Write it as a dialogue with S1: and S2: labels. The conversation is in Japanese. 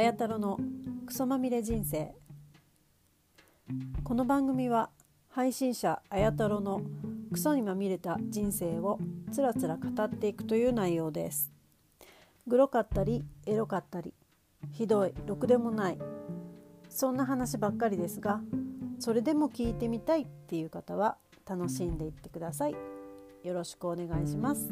S1: や太郎のクソまみれ人生。この番組は配信者あや太郎のクソにまみれた人生をつらつら語っていくという内容です。グロかったりエロかったりひどいろくでもない。そんな話ばっかりですがそれでも聞いてみたいっていう方は楽しんでいってください。よろしくお願いします。